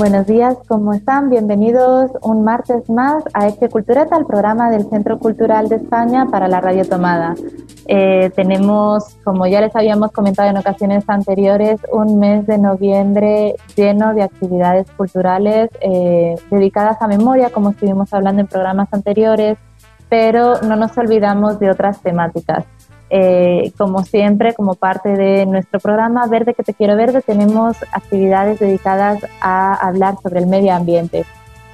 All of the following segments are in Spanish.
Buenos días, ¿cómo están? Bienvenidos un martes más a Este Cultureta, el programa del Centro Cultural de España para la Radio Tomada. Eh, tenemos, como ya les habíamos comentado en ocasiones anteriores, un mes de noviembre lleno de actividades culturales eh, dedicadas a memoria, como estuvimos hablando en programas anteriores, pero no nos olvidamos de otras temáticas. Eh, como siempre, como parte de nuestro programa Verde que te quiero verde, tenemos actividades dedicadas a hablar sobre el medio ambiente.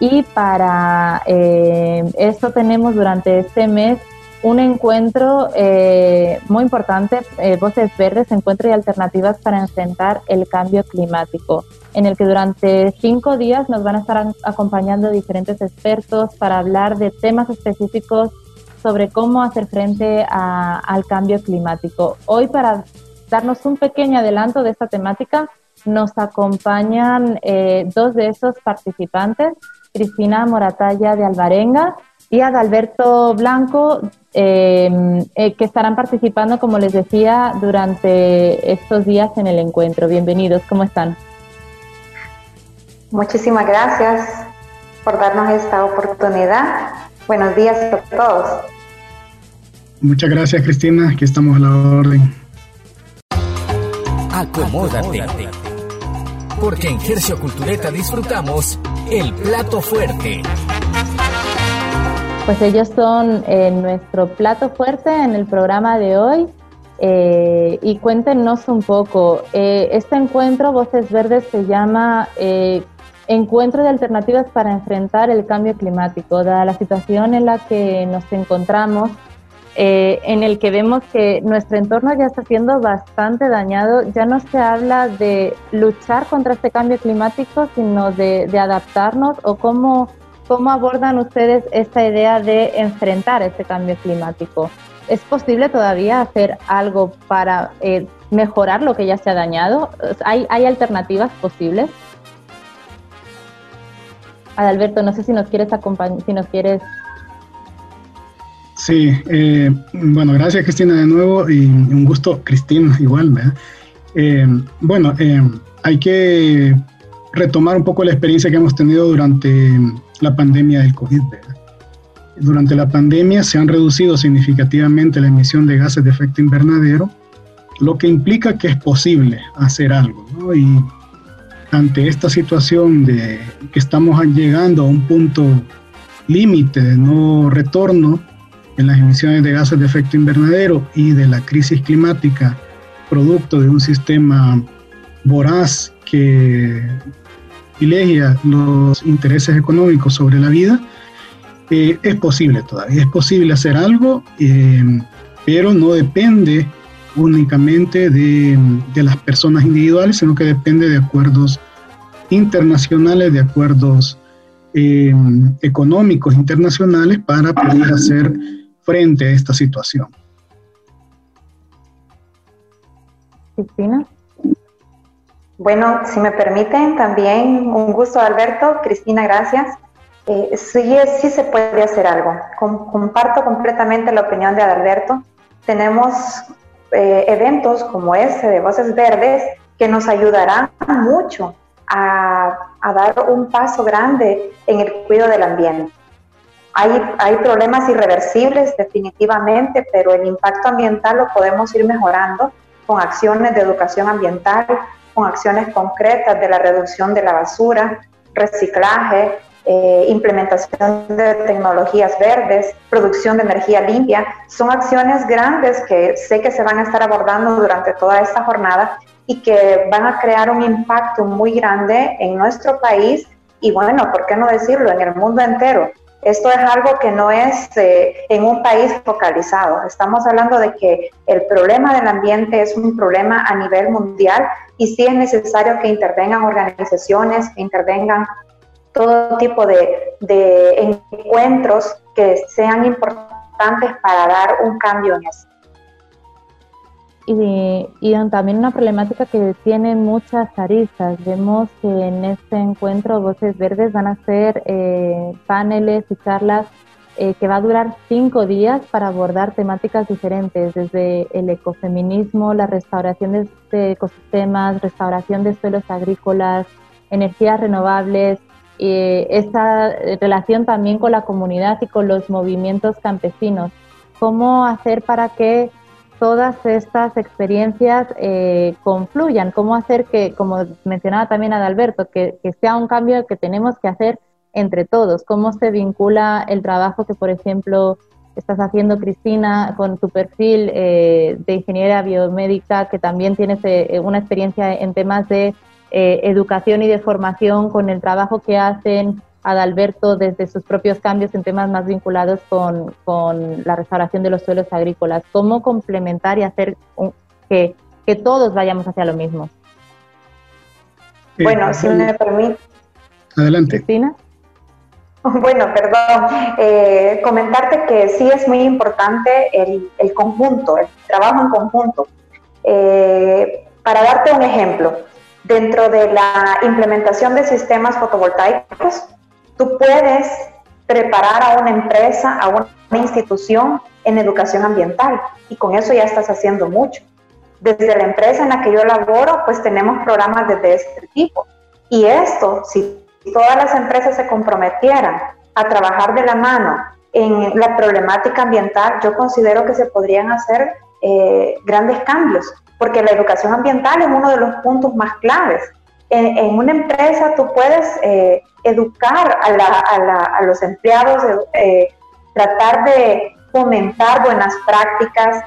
Y para eh, esto tenemos durante este mes un encuentro eh, muy importante, Voces Verdes, Encuentro y Alternativas para enfrentar el cambio climático, en el que durante cinco días nos van a estar acompañando diferentes expertos para hablar de temas específicos sobre cómo hacer frente al cambio climático. Hoy para darnos un pequeño adelanto de esta temática nos acompañan eh, dos de esos participantes, Cristina Moratalla de Alvarenga y Adalberto Blanco, eh, eh, que estarán participando, como les decía, durante estos días en el encuentro. Bienvenidos, ¿cómo están? Muchísimas gracias por darnos esta oportunidad. Buenos días a todos. Muchas gracias, Cristina. Aquí estamos a la orden. Acomódate. Porque en Gercio Cultureta disfrutamos el plato fuerte. Pues ellos son eh, nuestro plato fuerte en el programa de hoy. Eh, y cuéntenos un poco, eh, este encuentro Voces Verdes se llama Encuentro de Alternativas para enfrentar el cambio climático, dada la situación en la que nos encontramos eh, en el que vemos que nuestro entorno ya está siendo bastante dañado. Ya no se habla de luchar contra este cambio climático, sino de, adaptarnos o cómo, cómo abordan ustedes esta idea de enfrentar este cambio climático. ¿Es posible todavía hacer algo para eh, mejorar lo que ya se ha dañado? ¿Hay, alternativas posibles? Adalberto, no sé si nos quieres si nos quieres Sí, eh, bueno, gracias Cristina de nuevo y un gusto, Cristina, igual, ¿verdad? Eh, bueno, eh, hay que retomar un poco la experiencia que hemos tenido durante la pandemia del COVID. ¿verdad? Durante la pandemia se han reducido significativamente la emisión de gases de efecto invernadero, lo que implica que es posible hacer algo. ¿no? Y ante esta situación de que estamos llegando a un punto límite de no retorno, en las emisiones de gases de efecto invernadero y de la crisis climática producto de un sistema voraz que privilegia los intereses económicos sobre la vida, eh, es posible todavía, es posible hacer algo, eh, pero no depende únicamente de, de, las personas individuales, sino que depende de acuerdos internacionales, de acuerdos eh, económicos internacionales para poder hacer frente a esta situación. Cristina. Bueno, si me permiten, también un gusto, Alberto. Cristina, gracias. Eh, sí, sí se puede hacer algo. comparto completamente la opinión de Adalberto. Tenemos eh, eventos como este de Voces Verdes que nos ayudarán mucho a, a dar un paso grande en el cuidado del ambiente. Hay, problemas irreversibles definitivamente, pero el impacto ambiental lo podemos ir mejorando con acciones de educación ambiental, con acciones concretas de la reducción de la basura, reciclaje, eh, implementación de tecnologías verdes, producción de energía limpia. Son acciones grandes que sé que se van a estar abordando durante toda esta jornada y que van a crear un impacto muy grande en nuestro país y bueno, ¿por qué no decirlo? En el mundo entero. Esto es algo que no es eh, en un país focalizado. Estamos hablando de que el problema del ambiente es un problema a nivel mundial y sí es necesario que intervengan organizaciones, que intervengan todo tipo de, encuentros que sean importantes para dar un cambio en eso. Y, también una problemática que tiene muchas aristas. Vemos que en este encuentro Voces Verdes van a ser eh, paneles y charlas eh, que va a durar cinco días para abordar temáticas diferentes, desde el ecofeminismo, la restauración de, ecosistemas, restauración de suelos agrícolas, energías renovables, eh, esta relación también con la comunidad y con los movimientos campesinos. ¿Cómo hacer para que todas estas experiencias eh, confluyan? ¿Cómo hacer que, como mencionaba también Adalberto, que, que sea un cambio que tenemos que hacer entre todos, cómo se vincula el trabajo que, por ejemplo, estás haciendo, Cristina, con tu perfil eh, de ingeniera biomédica, que también tienes eh, una experiencia en temas de eh, educación y de formación, con el trabajo que hacen Adalberto desde sus propios cambios en temas más vinculados con, la restauración de los suelos agrícolas. ¿Cómo complementar y hacer que, que todos vayamos hacia lo mismo? Bueno, si me permite. Adelante. Cristina. Bueno, perdón. Eh, comentarte que sí es muy importante el, conjunto, el trabajo en conjunto. Eh, para darte un ejemplo, dentro de la implementación de sistemas fotovoltaicos, tú puedes preparar a una empresa, a una institución en educación ambiental y con eso ya estás haciendo mucho. Desde la empresa en la que yo laboro, pues tenemos programas de este tipo. Y esto, si todas las empresas se comprometieran a trabajar de la mano en la problemática ambiental, yo considero que se podrían hacer eh, grandes cambios, porque la educación ambiental es uno de los puntos más claves. En, una empresa tú puedes eh, educar a, los empleados, eh, tratar de fomentar buenas prácticas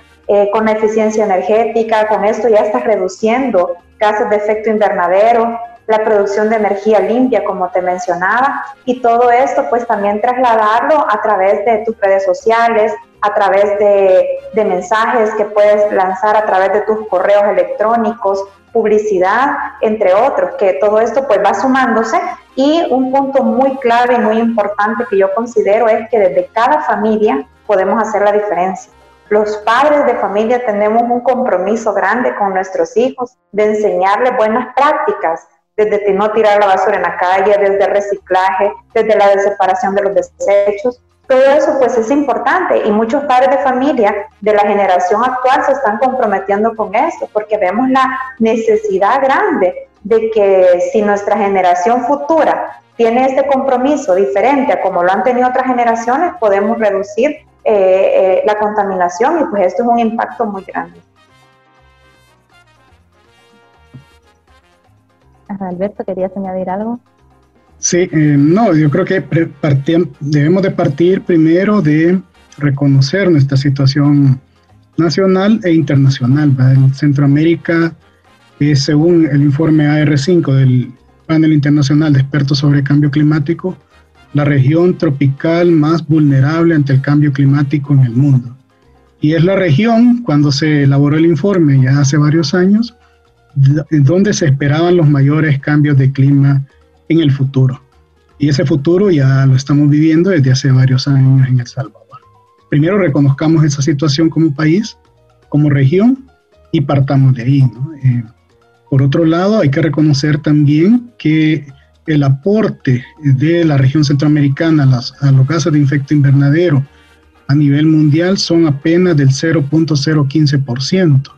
con eficiencia energética, con esto ya estás reduciendo gases de efecto invernadero, la producción de energía limpia, como te mencionaba, y todo esto pues también trasladarlo a través de tus redes sociales, a través de, mensajes que puedes lanzar a través de tus correos electrónicos, publicidad, entre otros, que todo esto pues va sumándose y un punto muy clave y muy importante que yo considero es que desde cada familia podemos hacer la diferencia. Los padres de familia tenemos un compromiso grande con nuestros hijos de enseñarles buenas prácticas, desde no tirar la basura en la calle, desde el reciclaje, desde la separación de los desechos. Todo eso pues es importante y muchos padres de familia de la generación actual se están comprometiendo con esto porque vemos la necesidad grande de que si nuestra generación futura tiene este compromiso diferente a como lo han tenido otras generaciones, podemos reducir eh, eh, la contaminación y pues esto es un impacto muy grande. Alberto, ¿querías añadir algo? Sí, eh, no, yo creo que debemos de partir primero de reconocer nuestra situación nacional e internacional. En Centroamérica, según el informe AR5 del Panel Internacional de Expertos sobre Cambio Climático, la región tropical más vulnerable ante el cambio climático en el mundo. Y es la región, cuando se elaboró el informe ya hace varios años, donde se esperaban los mayores cambios de clima en el futuro. Y ese futuro ya lo estamos viviendo desde hace varios años en El Salvador. Primero reconozcamos esa situación como país, como región, y partamos de ahí. Eh, por otro lado, hay que reconocer también que el aporte de la región centroamericana a, a los gases de efecto invernadero a nivel mundial son apenas del 0.015%.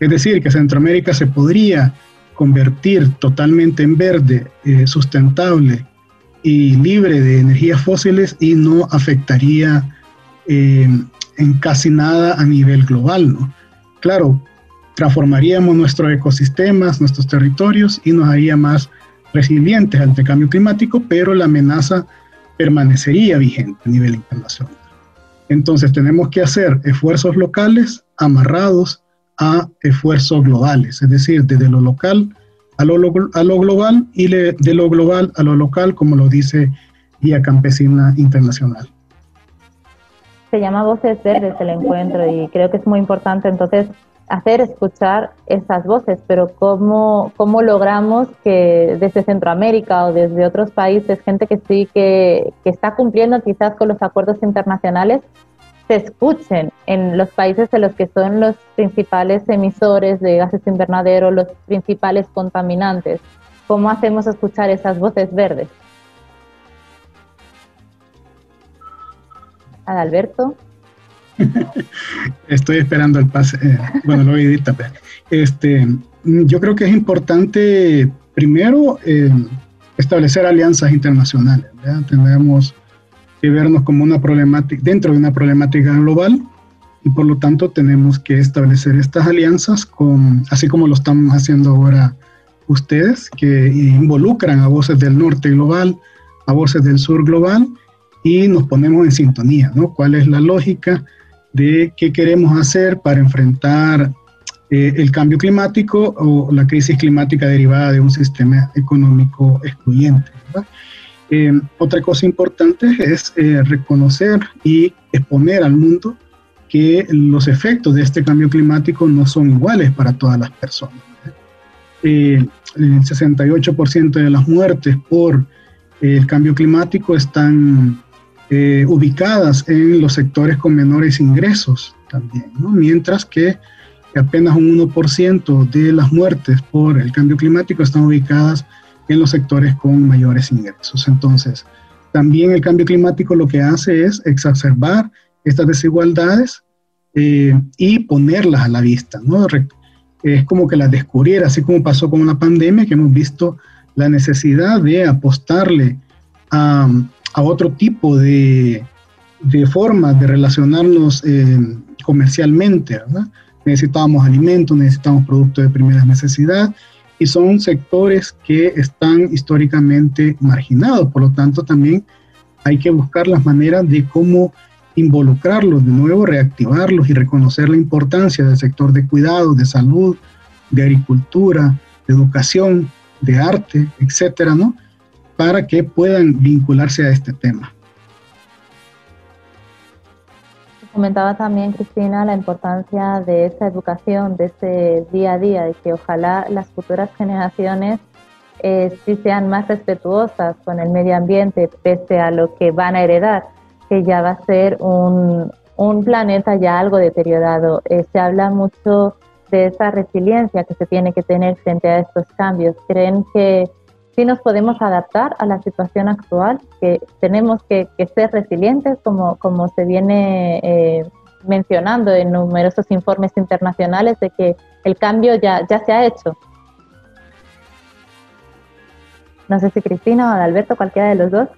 Es decir, que Centroamérica se podría convertir totalmente en verde, eh, sustentable y libre de energías fósiles y no afectaría eh, en casi nada a nivel global. ¿no? Claro, transformaríamos nuestros ecosistemas, nuestros territorios y nos haría más resilientes ante el cambio climático, pero la amenaza permanecería vigente a nivel internacional. Entonces tenemos que hacer esfuerzos locales amarrados a esfuerzos globales, es decir, desde lo local a lo, global y de lo global a lo local, como lo dice Guía Campesina Internacional. Se llama Voces Verdes el encuentro y creo que es muy importante entonces hacer escuchar esas voces, pero ¿cómo, cómo logramos que desde Centroamérica o desde otros países, gente que sí que está cumpliendo quizás con los acuerdos internacionales, se escuchen en los países en los que son los principales emisores de gases invernadero, los principales contaminantes? ¿Cómo hacemos escuchar esas voces verdes? Adalberto. Estoy esperando el pase. Eh, bueno, lo voy a Este, yo creo que es importante, primero, eh, establecer alianzas internacionales. Tenemos que vernos como una problemática, dentro de una problemática global, y por lo tanto tenemos que establecer estas alianzas, con, así como lo estamos haciendo ahora ustedes, que involucran a voces del norte global, a voces del sur global, y nos ponemos en sintonía, ¿no? ¿Cuál es la lógica? de qué queremos hacer para enfrentar eh, el cambio climático o la crisis climática derivada de un sistema económico excluyente. Eh, otra cosa importante es eh, reconocer y exponer al mundo que los efectos de este cambio climático no son iguales para todas las personas. el 68% de las muertes por el cambio climático están eh, ubicadas en los sectores con menores ingresos también, mientras que apenas un 1% de las muertes por el cambio climático están ubicadas en los sectores con mayores ingresos. Entonces, también el cambio climático lo que hace es exacerbar estas desigualdades eh, y ponerlas a la vista. ¿no? Es como que las descubriera, así como pasó con la pandemia, que hemos visto la necesidad de apostarle a, a otro tipo de, de formas de relacionarnos eh, comercialmente. ¿verdad? Necesitábamos alimentos, necesitamos productos de primera necesidad y son sectores que están históricamente marginados. Por lo tanto, también hay que buscar las maneras de cómo involucrarlos de nuevo, reactivarlos y reconocer la importancia del sector de cuidado, de salud, de agricultura, de educación, de arte, etcétera, ¿no? para que puedan vincularse a este tema. Comentaba también, Cristina, la importancia de esa educación, de ese día a día, de que ojalá las futuras generaciones eh, sí sean más respetuosas con el medio ambiente, pese a lo que van a heredar, que ya va a ser un, un planeta ya algo deteriorado. Eh, se habla mucho de esa resiliencia que se tiene que tener frente a estos cambios. ¿Creen que sí nos podemos adaptar a la situación actual, que tenemos que, ser resilientes, como, se viene eh, mencionando en numerosos informes internacionales, de que el cambio ya, se ha hecho. No sé si Cristina o Adalberto, cualquiera de los dos.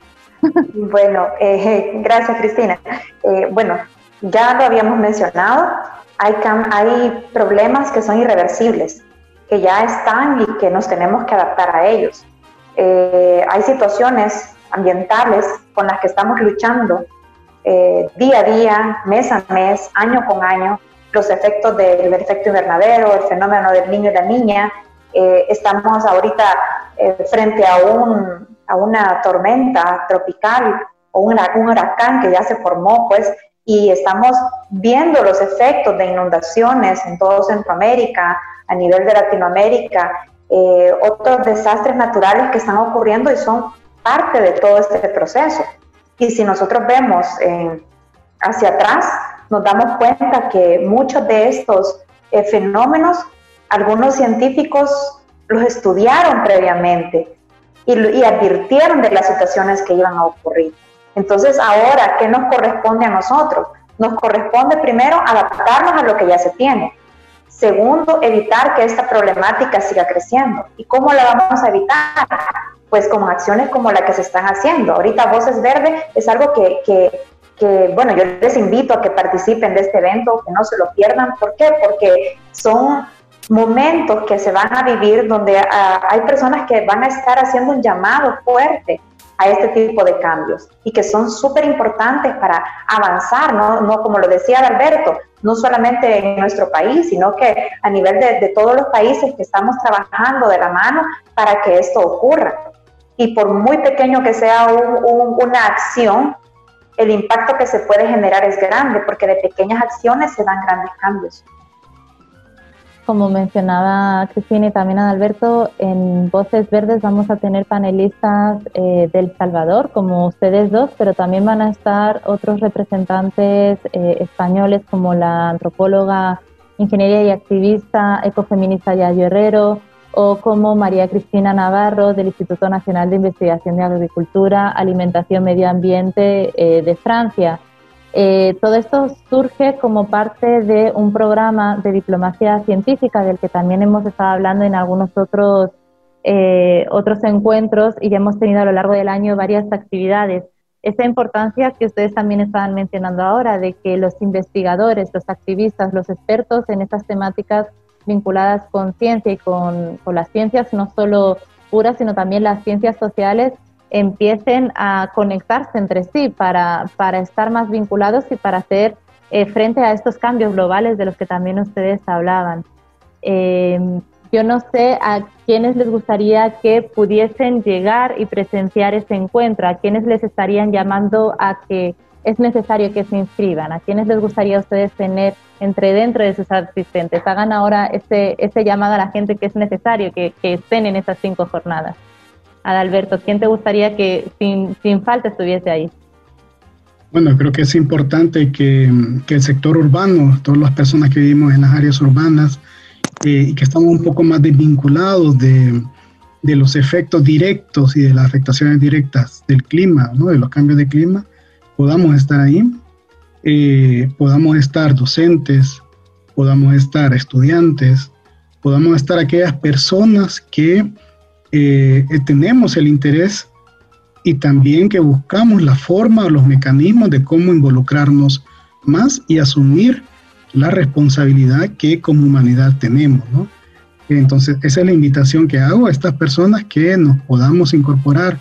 Bueno, eh, gracias Cristina. Eh, bueno, ya lo habíamos mencionado, hay, hay problemas que son irreversibles, que ya están y que nos tenemos que adaptar a ellos. Eh, hay situaciones ambientales con las que estamos luchando eh, día a día, mes a mes, año con año, los efectos del, efecto invernadero, el fenómeno del niño y la niña. Eh, estamos ahorita frente a, un, a una tormenta tropical o un, un huracán que ya se formó, pues, y estamos viendo los efectos de inundaciones en todo Centroamérica, a nivel de Latinoamérica, eh, otros desastres naturales que están ocurriendo y son parte de todo este proceso. Y si nosotros vemos eh, hacia atrás, nos damos cuenta que muchos de estos eh, fenómenos, algunos científicos los estudiaron previamente y, y advirtieron de las situaciones que iban a ocurrir. Entonces, ahora, ¿qué nos corresponde a nosotros? Nos corresponde primero adaptarnos a lo que ya se tiene Segundo, evitar que esta problemática siga creciendo. ¿Y cómo la vamos a evitar? Pues con acciones como la que se están haciendo. Ahorita Voces Verde es algo que, que, bueno, yo les invito a que participen de este evento, que no se lo pierdan. ¿Por qué? Porque son momentos que se van a vivir donde ah, hay personas que van a estar haciendo un llamado fuerte a este tipo de cambios y que son súper importantes para avanzar, ¿no? ¿no? Como lo decía Alberto, no solamente en nuestro país, sino que a nivel de, todos los países que estamos trabajando de la mano para que esto ocurra. Y por muy pequeño que sea una acción, el impacto que se puede generar es grande, porque de pequeñas acciones se dan grandes cambios. Como mencionaba Cristina y también Adalberto, en Voces Verdes vamos a tener panelistas eh, del Salvador, como ustedes dos, pero también van a estar otros representantes eh, españoles como la antropóloga, ingeniería y activista ecofeminista Yayo Herrero, o como María Cristina Navarro del Instituto Nacional de Investigación de Agricultura, Alimentación, Medio Ambiente eh, de Francia. Eh, todo esto surge como parte de un programa de diplomacia científica del que también hemos estado hablando en algunos otros, eh, otros encuentros y ya hemos tenido a lo largo del año varias actividades. Esa importancia que ustedes también estaban mencionando ahora de que los investigadores, los activistas, los expertos en estas temáticas vinculadas con ciencia y con, con las ciencias no solo puras, sino también las ciencias sociales, empiecen a conectarse entre sí para, para estar más vinculados y para hacer eh, frente a estos cambios globales de los que también ustedes hablaban. Eh, yo no sé a quiénes les gustaría que pudiesen llegar y presenciar ese encuentro, a quiénes les estarían llamando a que es necesario que se inscriban, a quiénes les gustaría a ustedes tener entre dentro de sus asistentes. Hagan ahora ese, ese llamado a la gente que es necesario que, que estén en esas cinco jornadas. Adalberto, ¿quién te gustaría que sin, sin falta estuviese ahí? Bueno, creo que es importante que, que, el sector urbano, todas las personas que vivimos en las áreas urbanas eh, y que estamos un poco más desvinculados de, de, los efectos directos y de las afectaciones directas del clima, ¿no? de los cambios de clima, podamos estar ahí, eh, podamos estar docentes, podamos estar estudiantes, podamos estar aquellas personas que eh, tenemos el interés y también que buscamos la forma o los mecanismos de cómo involucrarnos más y asumir la responsabilidad que como humanidad tenemos. Entonces, esa es la invitación que hago a estas personas que nos podamos incorporar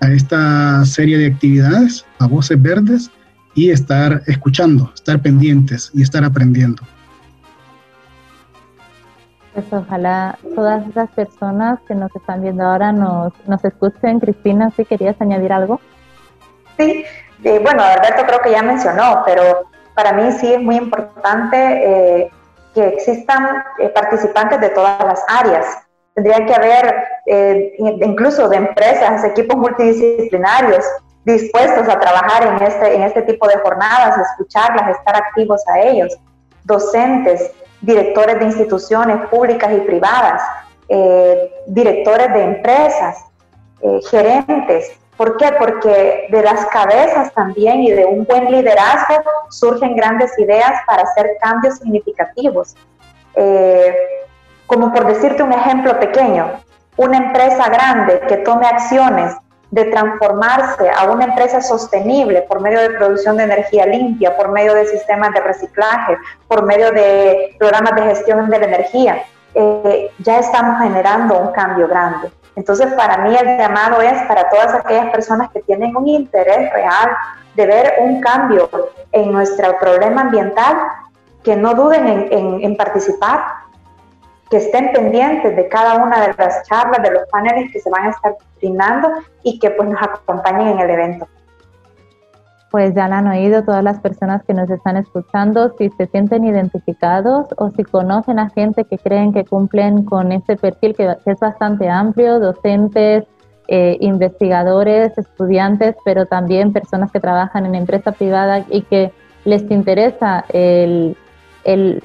a esta serie de actividades, a Voces Verdes, y estar escuchando, estar pendientes y estar aprendiendo. Pues ojalá todas esas personas que nos están viendo ahora nos, escuchen. Cristina, si querías añadir algo. Sí, eh, bueno, Alberto creo que ya mencionó, pero para mí sí es muy importante eh, que existan eh, participantes de todas las áreas. Tendría que haber incluso de empresas, equipos multidisciplinarios dispuestos a trabajar en este, en este tipo de jornadas, escucharlas, estar activos a ellos, docentes, directores de instituciones públicas y privadas, eh, directores de empresas, eh, gerentes. ¿Por qué? Porque de las cabezas también y de un buen liderazgo surgen grandes ideas para hacer cambios significativos. Eh, como por decirte un ejemplo pequeño, una empresa grande que tome acciones de transformarse a una empresa sostenible por medio de producción de energía limpia, por medio de sistemas de reciclaje, por medio de programas de gestión de la energía, eh, ya estamos generando un cambio grande. Entonces, para mí el llamado es para todas aquellas personas que tienen un interés real de ver un cambio en nuestro problema ambiental, que no duden en, en participar, que estén pendientes de cada una de las charlas, de los paneles que se van a estar y que pues nos acompañen en el evento. Pues ya lo han oído todas las personas que nos están escuchando, si se sienten identificados o si conocen a gente que creen que cumplen con este perfil que, es bastante amplio, docentes, eh, investigadores, estudiantes, pero también personas que trabajan en empresa privada y que les interesa el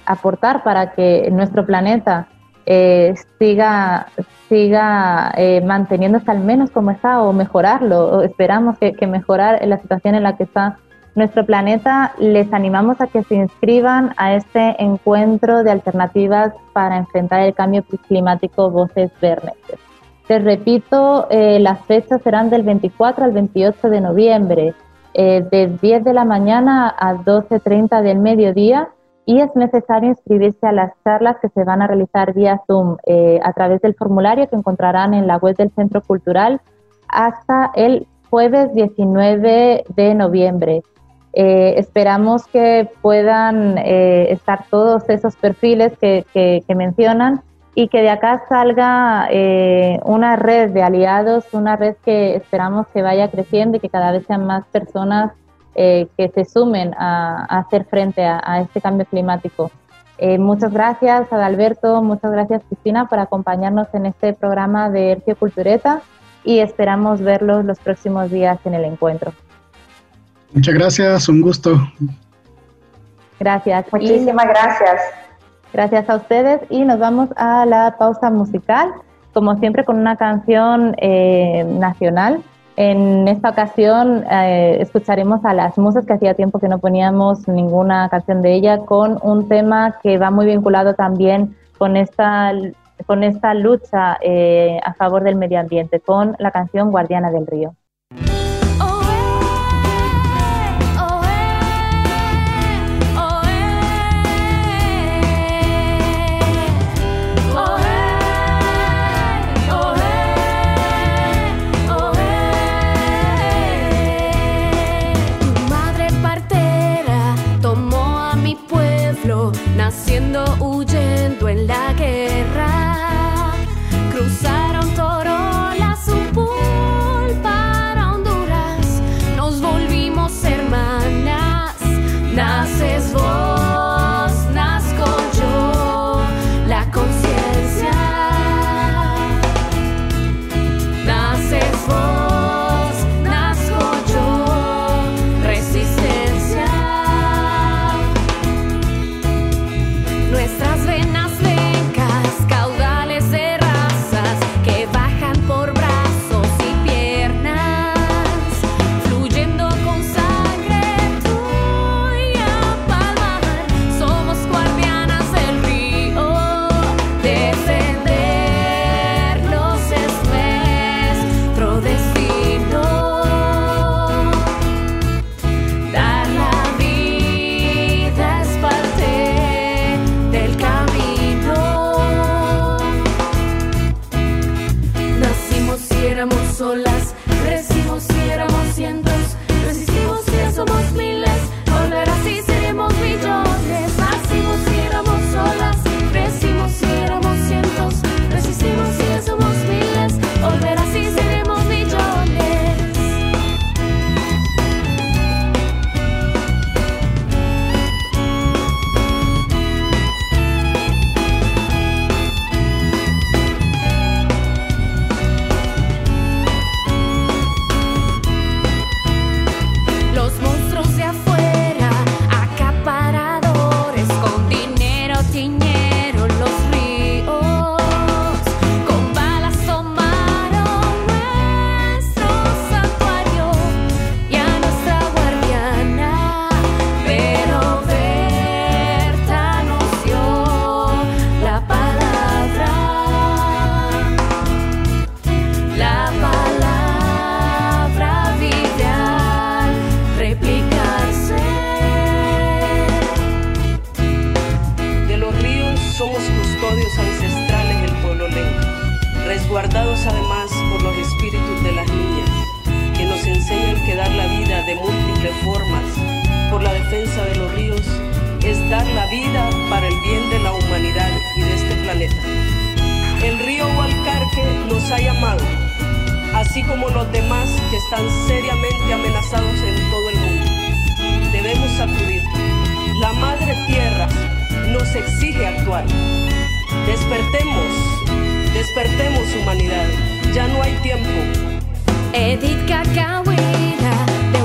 aportar para que nuestro planeta eh, siga, siga eh, manteniéndose al menos como está o mejorarlo. esperamos que, mejorar la situación en la que está nuestro planeta. Les animamos a que se inscriban a este encuentro de alternativas para enfrentar el cambio climático Voces Verdes. Les repito, eh, las fechas serán del 24 al 28 de noviembre, de 10 de la mañana a 12.30 del mediodía y es necesario inscribirse a las charlas que se van a realizar vía Zoom eh, a través del formulario que encontrarán en la web del Centro Cultural hasta el jueves 19 de noviembre. Eh, esperamos que puedan eh, estar todos esos perfiles que, que, que, mencionan y que de acá salga una red de aliados, una red que esperamos que vaya creciendo y que cada vez sean más personas eh, que se sumen a, hacer frente a, este cambio climático. Eh, muchas gracias Adalberto, muchas gracias Cristina por acompañarnos en este programa de Hercio Cultureta y esperamos verlos los próximos días en el encuentro. Muchas gracias, un gusto. Gracias. Muchísimas gracias. Gracias a ustedes y nos vamos a la pausa musical, como siempre con una canción eh, nacional. En esta ocasión eh, escucharemos a las musas, que hacía tiempo que no poníamos ninguna canción de ella, con un tema que va muy vinculado también con esta, con esta lucha eh, a favor del medio ambiente, con la canción Guardiana del Río. Despertemos, despertemos humanidad, ya no hay tiempo. Edith Cacahuera, de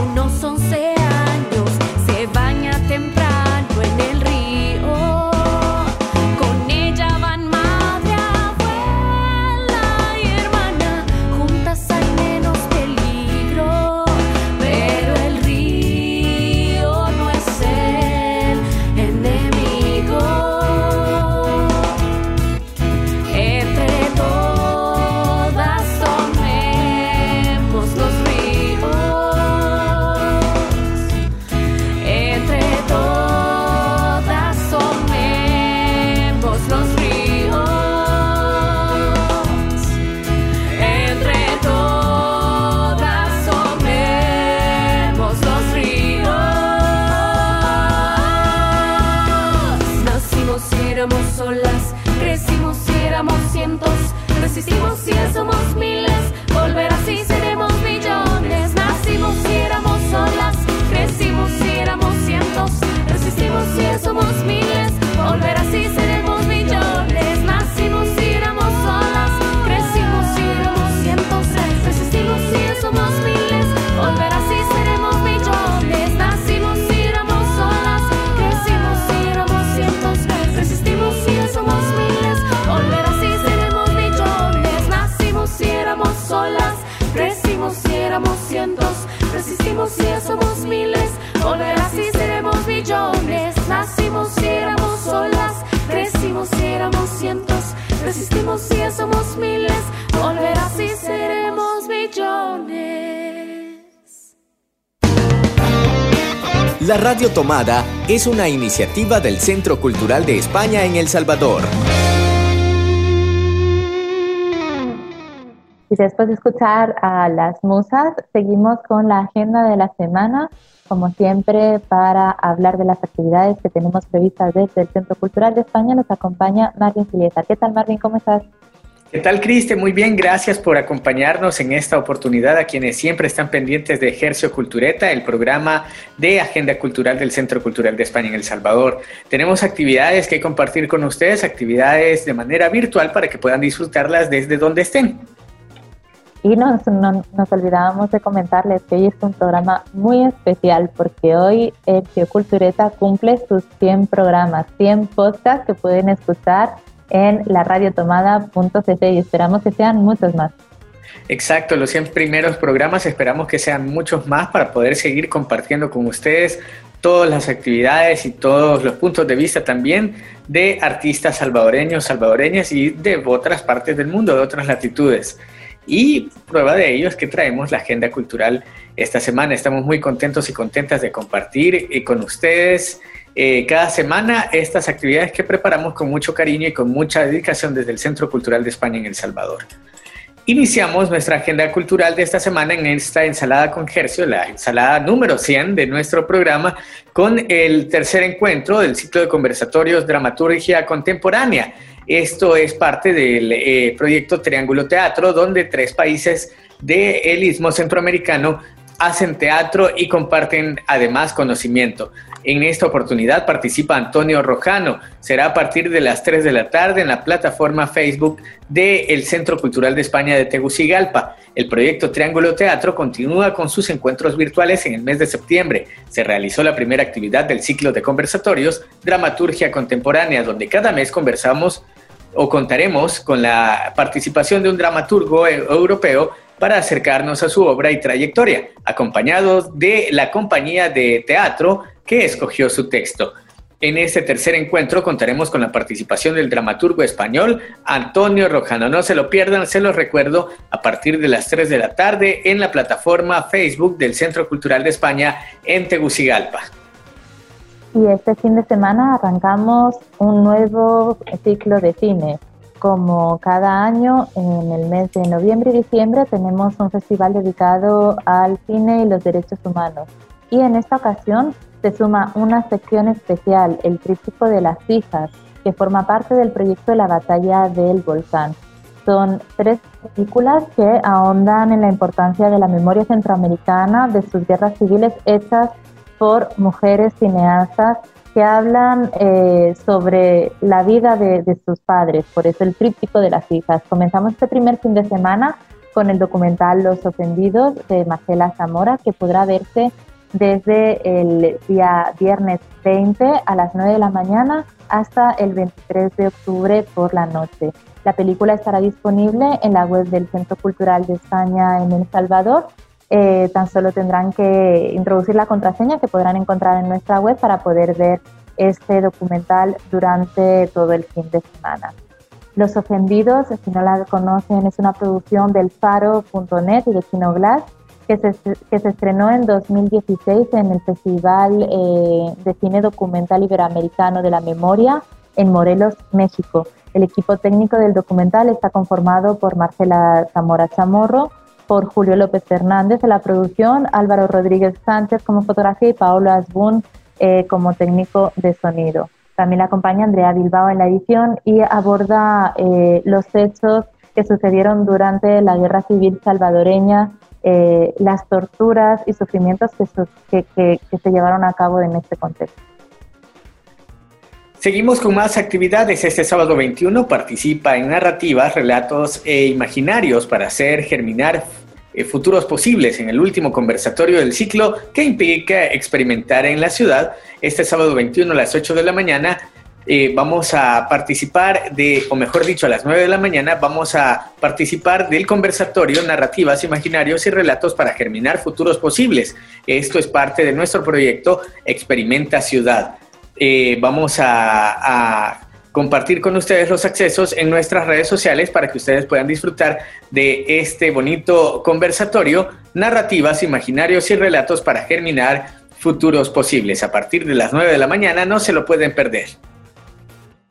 La Radio Tomada es una iniciativa del Centro Cultural de España en El Salvador. Y después de escuchar a las musas, seguimos con la agenda de la semana, como siempre, para hablar de las actividades que tenemos previstas desde el Centro Cultural de España. Nos acompaña Marvin Filieta. ¿Qué tal, Marvin? ¿Cómo estás? ¿Qué tal, Criste? Muy bien, gracias por acompañarnos en esta oportunidad a quienes siempre están pendientes de Ejercio Cultureta, el programa de Agenda Cultural del Centro Cultural de España en El Salvador. Tenemos actividades que compartir con ustedes, actividades de manera virtual para que puedan disfrutarlas desde donde estén. Y nos, nos olvidábamos de comentarles que hoy es un programa muy especial porque hoy el Cultureta cumple sus 100 programas, 100 podcasts que pueden escuchar en la radiotomada.cc y esperamos que sean muchos más. Exacto, los 100 primeros programas esperamos que sean muchos más para poder seguir compartiendo con ustedes todas las actividades y todos los puntos de vista también de artistas salvadoreños, salvadoreñas y de otras partes del mundo, de otras latitudes. Y prueba de ello es que traemos la agenda cultural esta semana. Estamos muy contentos y contentas de compartir eh, con ustedes eh, cada semana estas actividades que preparamos con mucho cariño y con mucha dedicación desde el Centro Cultural de España en El Salvador. Iniciamos nuestra agenda cultural de esta semana en esta ensalada con Gercio, la ensalada número 100 de nuestro programa, con el tercer encuentro del ciclo de conversatorios Dramaturgia Contemporánea esto es parte del eh, proyecto Triángulo Teatro, donde tres países del Istmo Centroamericano hacen teatro y comparten además conocimiento. En esta oportunidad participa Antonio Rojano. Será a partir de las 3 de la tarde en la plataforma Facebook del Centro Cultural de España de Tegucigalpa. El proyecto Triángulo Teatro continúa con sus encuentros virtuales en el mes de septiembre. Se realizó la primera actividad del ciclo de conversatorios Dramaturgia Contemporánea, donde cada mes conversamos o contaremos con la participación de un dramaturgo e-, europeo para acercarnos a su obra y trayectoria, acompañado de la compañía de teatro que escogió su texto. En este tercer encuentro contaremos con la participación del dramaturgo español Antonio Rojano. No se lo pierdan, se los recuerdo, a partir de las 3 de la tarde en la plataforma Facebook del Centro Cultural de España en Tegucigalpa. Y este fin de semana arrancamos un nuevo ciclo de cine. Como cada año, en el mes de noviembre y diciembre tenemos un festival dedicado al cine y los derechos humanos. Y en esta ocasión se suma una sección especial, el Tríptico de las Hijas, que forma parte del proyecto de la Batalla del Volcán. Son tres películas que ahondan en la importancia de la memoria centroamericana, de sus guerras civiles hechas por mujeres cineastas que hablan eh, sobre la vida de, sus padres, por eso el tríptico de las hijas. Comenzamos este primer fin de semana con el documental Los Ofendidos de Marcela Zamora, que podrá verse desde el día viernes 20 a las 9 de la mañana hasta el 23 de octubre por la noche. La película estará disponible en la web del Centro Cultural de España en El Salvador eh, tan solo tendrán que introducir la contraseña que podrán encontrar en nuestra web para poder ver este documental durante todo el fin de semana. Los Ofendidos, si no la conocen, es una producción del faro.net y de Kinoglass que se, que se estrenó en 2016 en el Festival eh, de Cine Documental Iberoamericano de la Memoria en Morelos, México. El equipo técnico del documental está conformado por Marcela Zamora Chamorro, por Julio López Fernández en la producción, Álvaro Rodríguez Sánchez como fotografía y Paolo Asbun eh, como técnico de sonido. También la acompaña Andrea Bilbao en la edición y aborda eh, los hechos que sucedieron durante la Guerra Civil salvadoreña, eh, las torturas y sufrimientos que, se llevaron a cabo en este contexto. Seguimos con más actividades. Este sábado 21 participa en narrativas, relatos e imaginarios para hacer germinar eh, futuros posibles en el último conversatorio del ciclo que implica experimentar en la ciudad. Este sábado 21 a las 8 de la mañana eh, vamos a participar de, o mejor dicho, a las 9 de la mañana, vamos a participar del conversatorio Narrativas, Imaginarios y Relatos para Germinar Futuros Posibles. Esto es parte de nuestro proyecto Experimenta Ciudad. Eh, vamos a compartir con ustedes los accesos en nuestras redes sociales para que ustedes puedan disfrutar de este bonito conversatorio, narrativas, imaginarios y relatos para germinar futuros posibles. A partir de las 9 de la mañana no se lo pueden perder.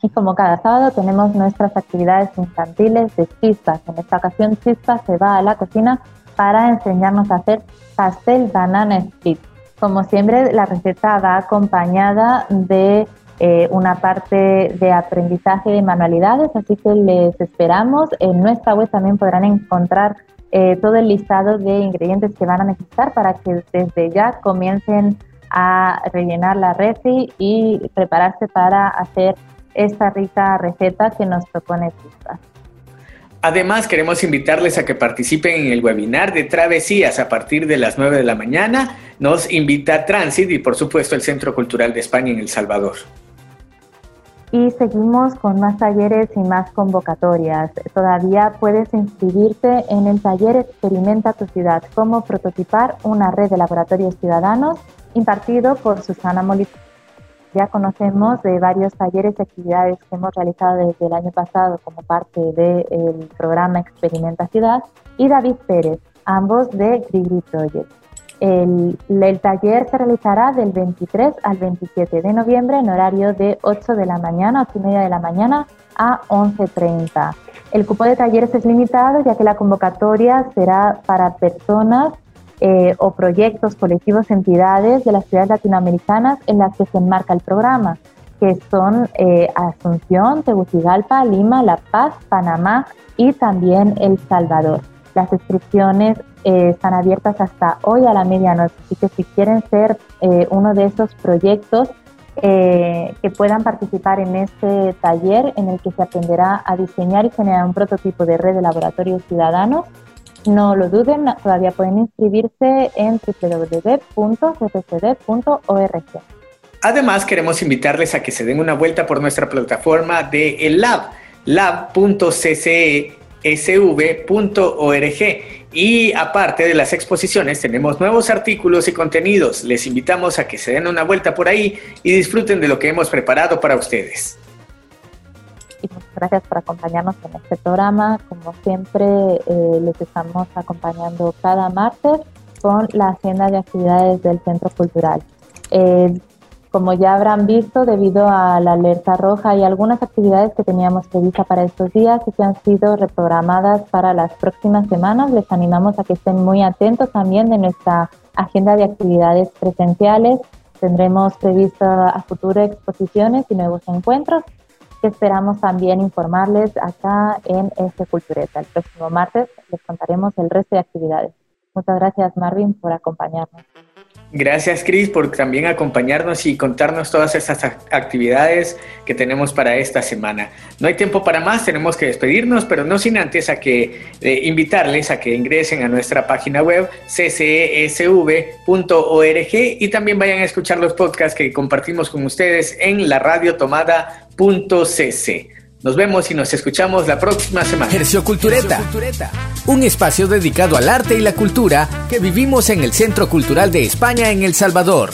Y como cada sábado tenemos nuestras actividades infantiles de chispas. En esta ocasión Chispas se va a la cocina para enseñarnos a hacer pastel banana split. Como siempre, la receta va acompañada de eh, una parte de aprendizaje de manualidades, así que les esperamos. En nuestra web también podrán encontrar eh, todo el listado de ingredientes que van a necesitar para que desde ya comiencen a rellenar la reci y prepararse para hacer esta rica receta que nos propone Chispa. Además, queremos invitarles a que participen en el webinar de travesías a partir de las 9 de la mañana. Nos invita Transit y, por supuesto, el Centro Cultural de España en El Salvador y seguimos con más talleres y más convocatorias. Todavía puedes inscribirte en el taller Experimenta tu ciudad, cómo prototipar una red de laboratorios ciudadanos impartido por Susana Molina. Ya conocemos de varios talleres y actividades que hemos realizado desde el año pasado como parte del programa Experimenta Ciudad y David Pérez, ambos de Grigri Project. El, taller se realizará del 23 al 27 de noviembre en horario de 8 de la mañana, 8 y media de la mañana a 11.30. El cupo de talleres es limitado ya que la convocatoria será para personas eh, o proyectos, colectivos, entidades de las ciudades latinoamericanas en las que se enmarca el programa, que son eh, Asunción, Tegucigalpa, Lima, La Paz, Panamá y también El Salvador. Las inscripciones eh, están abiertas hasta hoy a la medianoche, así que si quieren ser uno de esos proyectos que puedan participar en este taller en el que se aprenderá a diseñar y generar un prototipo de red de laboratorios ciudadanos, no lo duden, todavía pueden inscribirse en www.cccd.org. Además, queremos invitarles a que se den una vuelta por nuestra plataforma de el Lab, lab.cce sv.org. Y aparte de las exposiciones, tenemos nuevos artículos y contenidos. Les invitamos a que se den una vuelta por ahí y disfruten de lo que hemos preparado para ustedes. Gracias por acompañarnos en este programa. Como siempre, eh, les estamos acompañando cada martes con la agenda de actividades del Centro Cultural. Eh, como ya habrán visto, debido a la alerta roja y algunas actividades que teníamos previstas para estos días y que han sido reprogramadas para las próximas semanas, les animamos a que estén muy atentos también de nuestra agenda de actividades presenciales. Tendremos previsto a futuro exposiciones y nuevos encuentros que esperamos también informarles acá en este Cultureta. El próximo martes les contaremos el resto de actividades. Muchas gracias Marvin por acompañarnos. Gracias, Cris, por también acompañarnos y contarnos todas estas actividades que tenemos para esta semana. No hay tiempo para más, tenemos que despedirnos, pero no sin antes a que eh, invitarles a que ingresen a nuestra página web ccesv.org y también vayan a escuchar los podcasts que compartimos con ustedes en la radiotomada.cc. Nos vemos y nos escuchamos la próxima semana. Hercio Cultureta, un espacio dedicado al arte y la cultura que vivimos en el Centro Cultural de España en El Salvador.